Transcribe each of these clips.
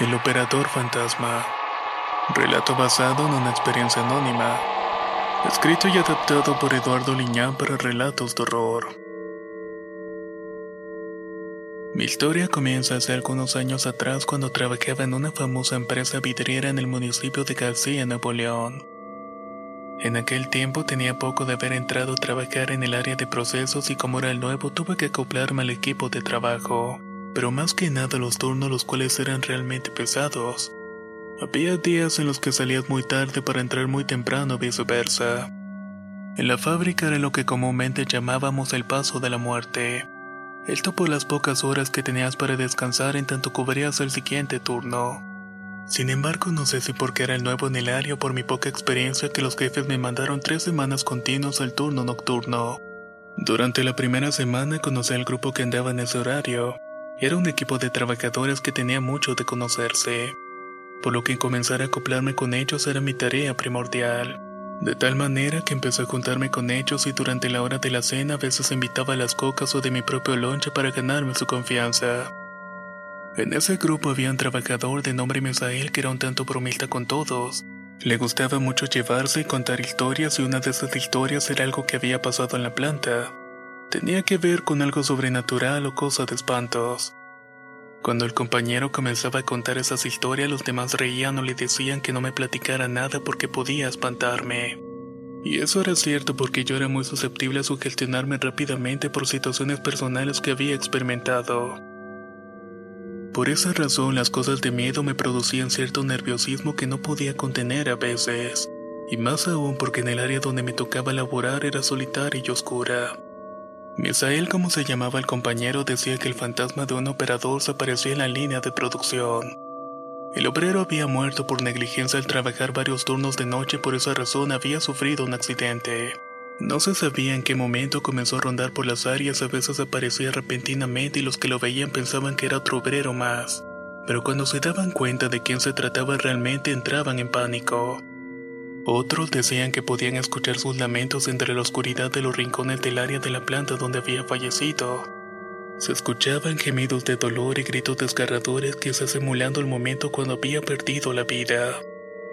El operador fantasma. Relato basado en una experiencia anónima. Escrito y adaptado por Eduardo Liñán para relatos de horror. Mi historia comienza hace algunos años atrás cuando trabajaba en una famosa empresa vidriera en el municipio de García, Nuevo León. En aquel tiempo tenía poco de haber entrado a trabajar en el área de procesos y como era el nuevo tuve que acoplarme al equipo de trabajo pero más que nada los turnos los cuales eran realmente pesados. Había días en los que salías muy tarde para entrar muy temprano viceversa. En la fábrica era lo que comúnmente llamábamos el paso de la muerte. Esto por las pocas horas que tenías para descansar en tanto cubrías el siguiente turno. Sin embargo, no sé si porque era el nuevo en el área o por mi poca experiencia que los jefes me mandaron tres semanas continuas al turno nocturno. Durante la primera semana conocí al grupo que andaba en ese horario. Era un equipo de trabajadores que tenía mucho de conocerse, por lo que comenzar a acoplarme con ellos era mi tarea primordial. De tal manera que empecé a juntarme con ellos y durante la hora de la cena a veces invitaba a las cocas o de mi propio lonche para ganarme su confianza. En ese grupo había un trabajador de nombre Mesael que era un tanto bromista con todos. Le gustaba mucho llevarse y contar historias y una de esas historias era algo que había pasado en la planta. Tenía que ver con algo sobrenatural o cosa de espantos. Cuando el compañero comenzaba a contar esas historias, los demás reían o le decían que no me platicara nada porque podía espantarme. Y eso era cierto porque yo era muy susceptible a sugestionarme rápidamente por situaciones personales que había experimentado. Por esa razón las cosas de miedo me producían cierto nerviosismo que no podía contener a veces, y más aún porque en el área donde me tocaba laborar era solitaria y oscura. Misael, como se llamaba el compañero, decía que el fantasma de un operador se aparecía en la línea de producción. El obrero había muerto por negligencia al trabajar varios turnos de noche por esa razón había sufrido un accidente. No se sabía en qué momento comenzó a rondar por las áreas, a veces aparecía repentinamente y los que lo veían pensaban que era otro obrero más. Pero cuando se daban cuenta de quién se trataba realmente entraban en pánico. Otros decían que podían escuchar sus lamentos entre la oscuridad de los rincones del área de la planta donde había fallecido. Se escuchaban gemidos de dolor y gritos desgarradores que se simulando el momento cuando había perdido la vida,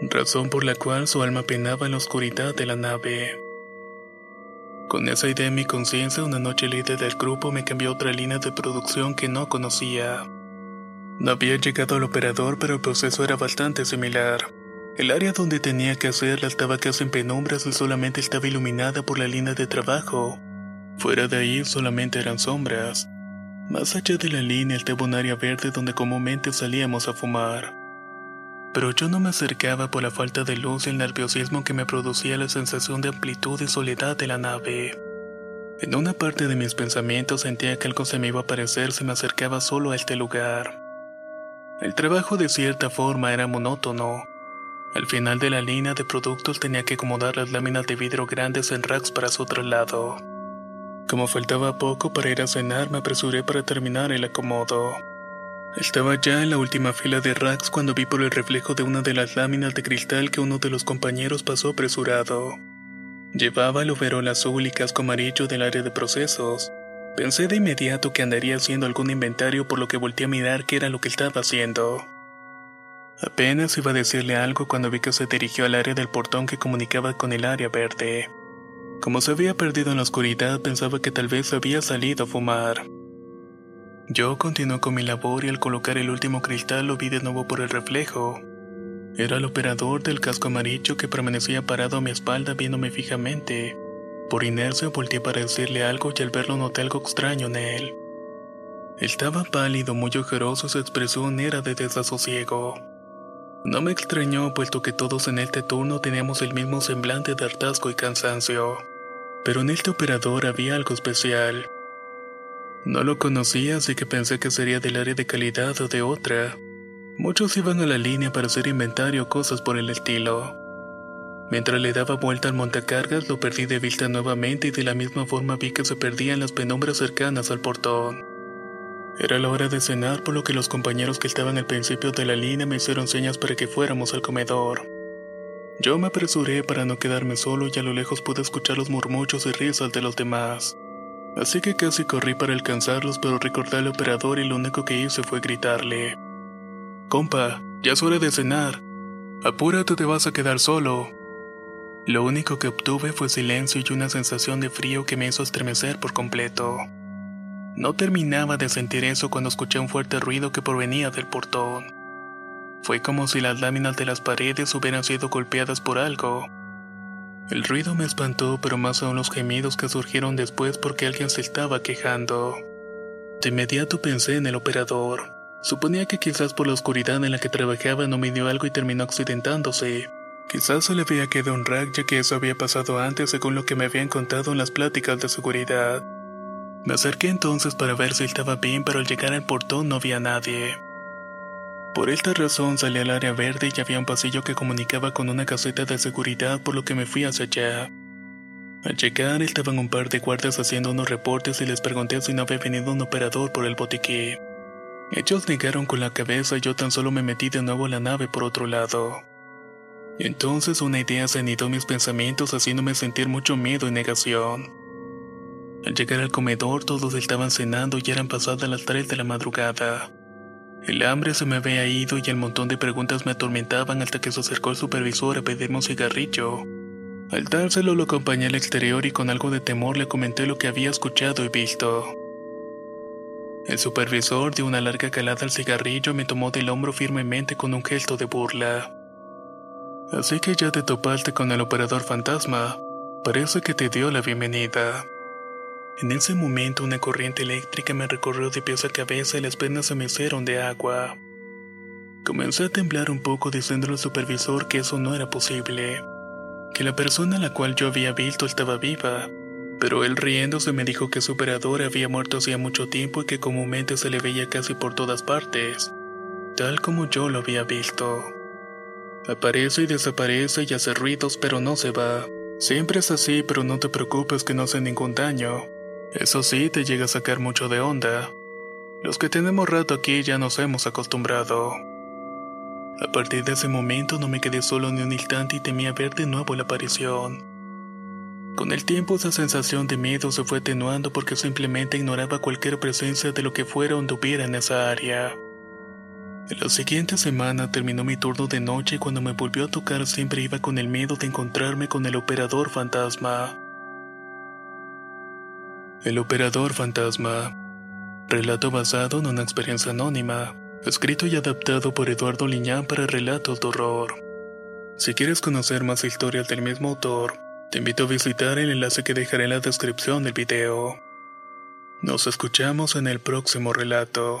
razón por la cual su alma penaba en la oscuridad de la nave. Con esa idea en mi conciencia, una noche el líder del grupo me cambió a otra línea de producción que no conocía. No había llegado al operador, pero el proceso era bastante similar. El área donde tenía que hacerla estaba casi en penumbras y solamente estaba iluminada por la línea de trabajo. Fuera de ahí solamente eran sombras. Más allá de la línea estaba un área verde donde comúnmente salíamos a fumar. Pero yo no me acercaba por la falta de luz y el nerviosismo que me producía la sensación de amplitud y soledad de la nave. En una parte de mis pensamientos sentía que algo se me iba a aparecer si me acercaba solo a este lugar. El trabajo de cierta forma era monótono. Al final de la línea de productos tenía que acomodar las láminas de vidrio grandes en racks para su traslado. Como faltaba poco para ir a cenar, me apresuré para terminar el acomodo. Estaba ya en la última fila de racks cuando vi por el reflejo de una de las láminas de cristal que uno de los compañeros pasó apresurado. Llevaba el overol azul y casco amarillo del área de procesos. Pensé de inmediato que andaría haciendo algún inventario por lo que volteé a mirar qué era lo que estaba haciendo. Apenas iba a decirle algo cuando vi que se dirigió al área del portón que comunicaba con el área verde. Como se había perdido en la oscuridad, pensaba que tal vez había salido a fumar. Yo continué con mi labor y al colocar el último cristal lo vi de nuevo por el reflejo. Era el operador del casco amarillo que permanecía parado a mi espalda viéndome fijamente. Por inercia volteé para decirle algo y al verlo noté algo extraño en él. Estaba pálido, muy ojeroso, su expresión era de desasosiego. No me extrañó puesto que todos en este turno teníamos el mismo semblante de hartazgo y cansancio. Pero en este operador había algo especial. No lo conocía, así que pensé que sería del área de calidad o de otra. Muchos iban a la línea para hacer inventario o cosas por el estilo. Mientras le daba vuelta al montacargas, lo perdí de vista nuevamente y de la misma forma vi que se perdía en las penumbras cercanas al portón. Era la hora de cenar, por lo que los compañeros que estaban al principio de la línea me hicieron señas para que fuéramos al comedor. Yo me apresuré para no quedarme solo y a lo lejos pude escuchar los murmullos y risas de los demás. Así que casi corrí para alcanzarlos, pero recordé al operador y lo único que hice fue gritarle. Compa, ya es hora de cenar. Apúrate, te vas a quedar solo. Lo único que obtuve fue silencio y una sensación de frío que me hizo estremecer por completo. No terminaba de sentir eso cuando escuché un fuerte ruido que provenía del portón. Fue como si las láminas de las paredes hubieran sido golpeadas por algo. El ruido me espantó, pero más aún los gemidos que surgieron después porque alguien se estaba quejando. De inmediato pensé en el operador. Suponía que quizás por la oscuridad en la que trabajaba no midió algo y terminó accidentándose. Quizás se le había quedado un rack ya que eso había pasado antes según lo que me habían contado en las pláticas de seguridad. Me acerqué entonces para ver si estaba bien, pero al llegar al portón no había nadie. Por esta razón salí al área verde y había un pasillo que comunicaba con una caseta de seguridad por lo que me fui hacia allá. Al llegar estaban un par de guardias haciendo unos reportes y les pregunté si no había venido un operador por el botiquín. Ellos negaron con la cabeza y yo tan solo me metí de nuevo la nave por otro lado. Entonces una idea se anidó mis pensamientos haciéndome sentir mucho miedo y negación. Al llegar al comedor todos estaban cenando y eran pasadas las 3 de la madrugada. El hambre se me había ido y el montón de preguntas me atormentaban hasta que se acercó el supervisor a pedirme un cigarrillo. Al dárselo lo acompañé al exterior y con algo de temor le comenté lo que había escuchado y visto. El supervisor dio una larga calada al cigarrillo y me tomó del hombro firmemente con un gesto de burla. Así que ya te topaste con el operador fantasma. Parece que te dio la bienvenida. En ese momento una corriente eléctrica me recorrió de pies a cabeza y las penas se me hicieron de agua. Comencé a temblar un poco diciéndole al supervisor que eso no era posible, que la persona a la cual yo había visto estaba viva, pero él riéndose me dijo que su operador había muerto hacía mucho tiempo y que comúnmente se le veía casi por todas partes, tal como yo lo había visto. Aparece y desaparece y hace ruidos pero no se va. Siempre es así, pero no te preocupes que no hace ningún daño. Eso sí, te llega a sacar mucho de onda. Los que tenemos rato aquí ya nos hemos acostumbrado. A partir de ese momento no me quedé solo ni un instante y temía ver de nuevo la aparición. Con el tiempo esa sensación de miedo se fue atenuando porque simplemente ignoraba cualquier presencia de lo que fuera o anduviera en esa área. En la siguiente semana terminó mi turno de noche y cuando me volvió a tocar siempre iba con el miedo de encontrarme con el operador fantasma. El operador fantasma. Relato basado en una experiencia anónima, escrito y adaptado por Eduardo Liñán para relatos de horror. Si quieres conocer más historias del mismo autor, te invito a visitar el enlace que dejaré en la descripción del video. Nos escuchamos en el próximo relato.